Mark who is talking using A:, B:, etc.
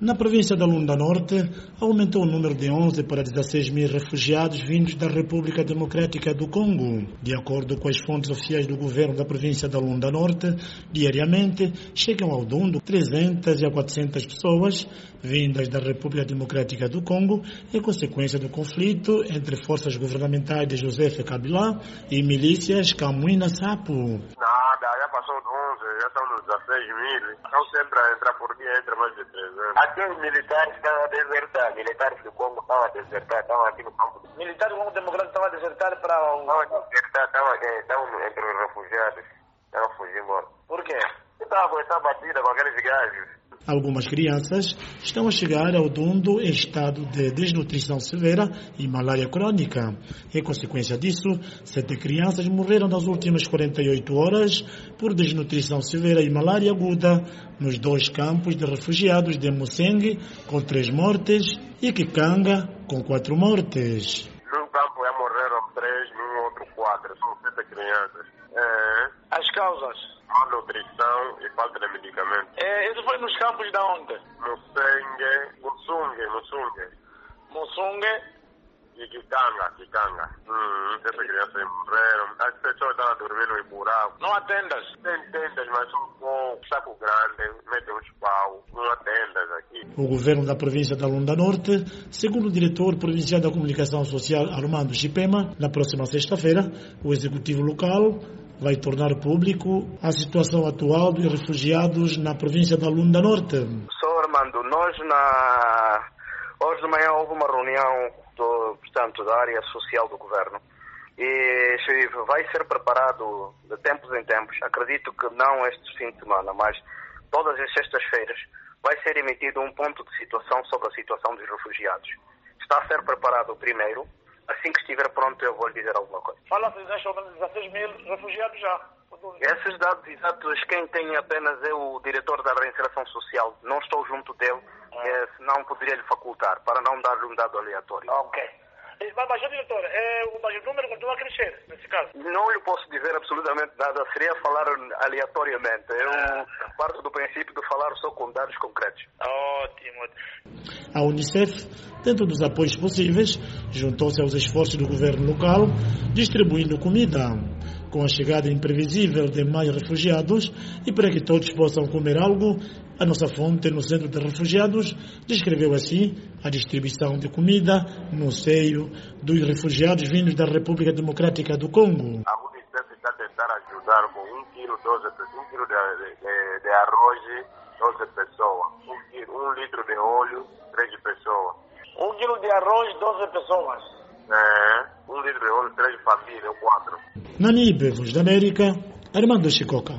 A: Na província da Lunda Norte, aumentou o número de 11 para 16 mil refugiados vindos da República Democrática do Congo. De acordo com as fontes oficiais do governo da província da Lunda Norte, diariamente chegam ao Dundo 300 a 400 pessoas vindas da República Democrática do Congo em consequência do conflito entre forças governamentais de José Kabila e milícias Camuina Sapo.
B: Já passou de 11, já estão nos 16 mil. Estão sempre a entrar por dia, entra mais de 300. Aqui os militares estão a desertar, militares do Congo estão a desertar, estão aqui no campo.
C: Militares do Congo Democrático estão a desertar para o...
B: Estão a desertar, estão, estão entre os refugiados, estão a fugir embora.
C: Por quê?
B: Estava com essa batida com aqueles gajos.
A: Algumas crianças estão a chegar ao Dundo em estado de desnutrição severa e malária crônica. Em consequência disso, sete crianças morreram nas últimas 48 horas por desnutrição severa e malária aguda nos dois campos de refugiados de Museng, com três mortes, e Kikanga, com quatro mortes.
B: Num campo já morreram três, num outro quatro. São sete crianças. É.
C: As causas?
B: malnutrição e falta de.
C: É, nos campos da onde?
B: Musengue, Musungue, Musungue.
C: Musungue?
B: E Kikanga, Kikanga. Hum, essas crianças morreram. As pessoas estavam dormindo em buraco.
C: Não há tendas?
B: Tem tendas, mas um com saco grande, metem uns pau. Não há tendas aqui.
A: O governo da província da Lunda Norte, segundo o diretor provincial da comunicação social Armando Chipema, na próxima sexta-feira, o executivo local vai tornar público a situação atual dos refugiados na província da Lunda Norte.
D: Sou Armando, nós na... hoje de manhã houve uma reunião do, portanto, da área social do governo e vai ser preparado de tempos em tempos, acredito que não este fim de semana, mas todas as sextas-feiras, vai ser emitido um ponto de situação sobre a situação dos refugiados. Está a ser preparado o primeiro, Assim que estiver pronto, eu vou lhe dizer alguma coisa.
C: Fala-se de 16 mil refugiados já.
D: Esses dados exatos, quem tem apenas é o diretor da reinserção social. Não estou junto dele, ah. é, senão poderia lhe facultar, para não dar-lhe um dado aleatório.
C: Ok. Mas, diretor, é, o número continua a crescer, nesse caso?
D: Não lhe posso dizer absolutamente nada, seria falar aleatoriamente. Eu ah. parto do princípio de falar só com dados concretos.
A: A Unicef, dentro dos apoios possíveis, juntou-se aos esforços do governo local, distribuindo comida com a chegada imprevisível de mais refugiados e para que todos possam comer algo, a nossa fonte no centro de refugiados descreveu assim a distribuição de comida no seio dos refugiados vindos da República Democrática do Congo.
B: A Unicef está tentando ajudar com um quilo, 12, um quilo de, de, de arroz, 12 pessoas, um, quilo, um litro de óleo, 13 pessoas.
C: Um quilo de arroz, 12 pessoas.
B: É, um litro de óleo, três famílias, quatro.
A: Nani Voz da América, Armando Chicoca.